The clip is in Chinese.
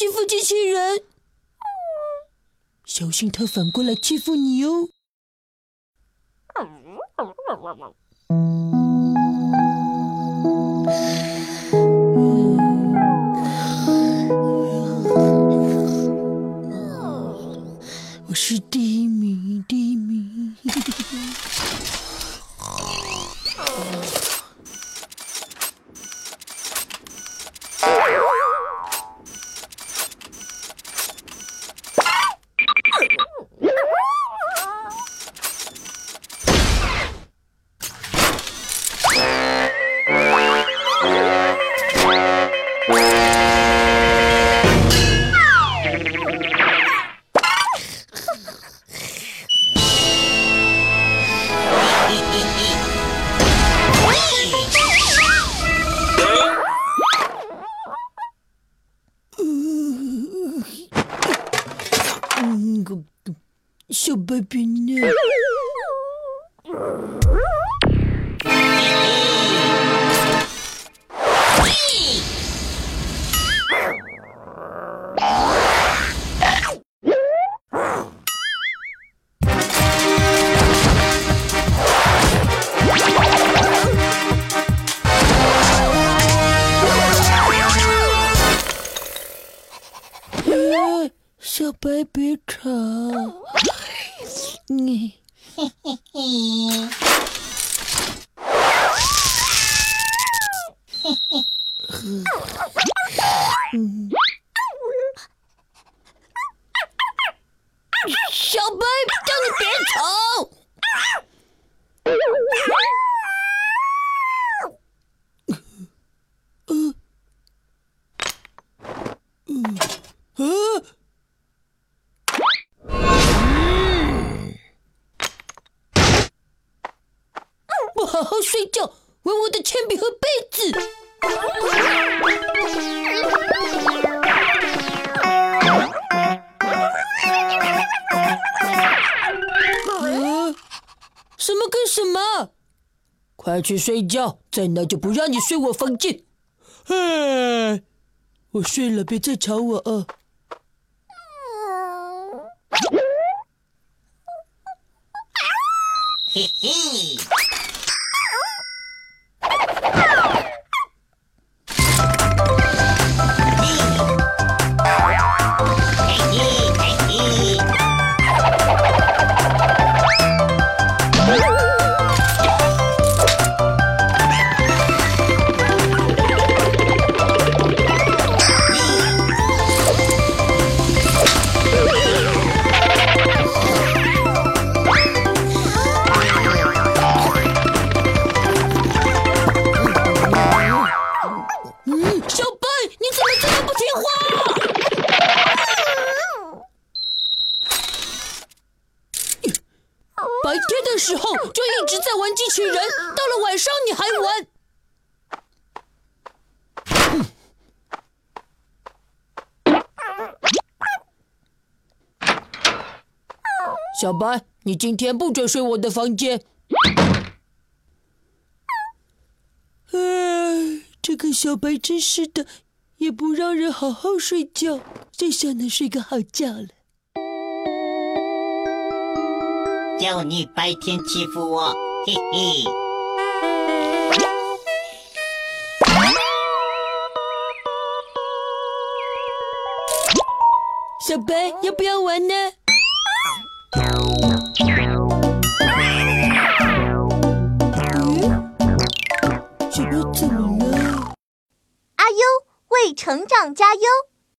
欺负机器人，小心他反过来欺负你哦。我是第一名，个小白兔呢？小白别吵。嗯，好好睡觉，玩我的铅笔和被子。啊！什么跟什么？快去睡觉，再闹就不让你睡我房间。我睡了，别再吵我啊！嘿，嘿时候就一直在玩机器人，到了晚上你还玩。小白，你今天不准睡我的房间。哎，这个小白真是的，也不让人好好睡觉，最想能睡个好觉了。就你白天欺负我，嘿嘿。小白，要不要玩呢？小白怎么了？阿优为成长加油。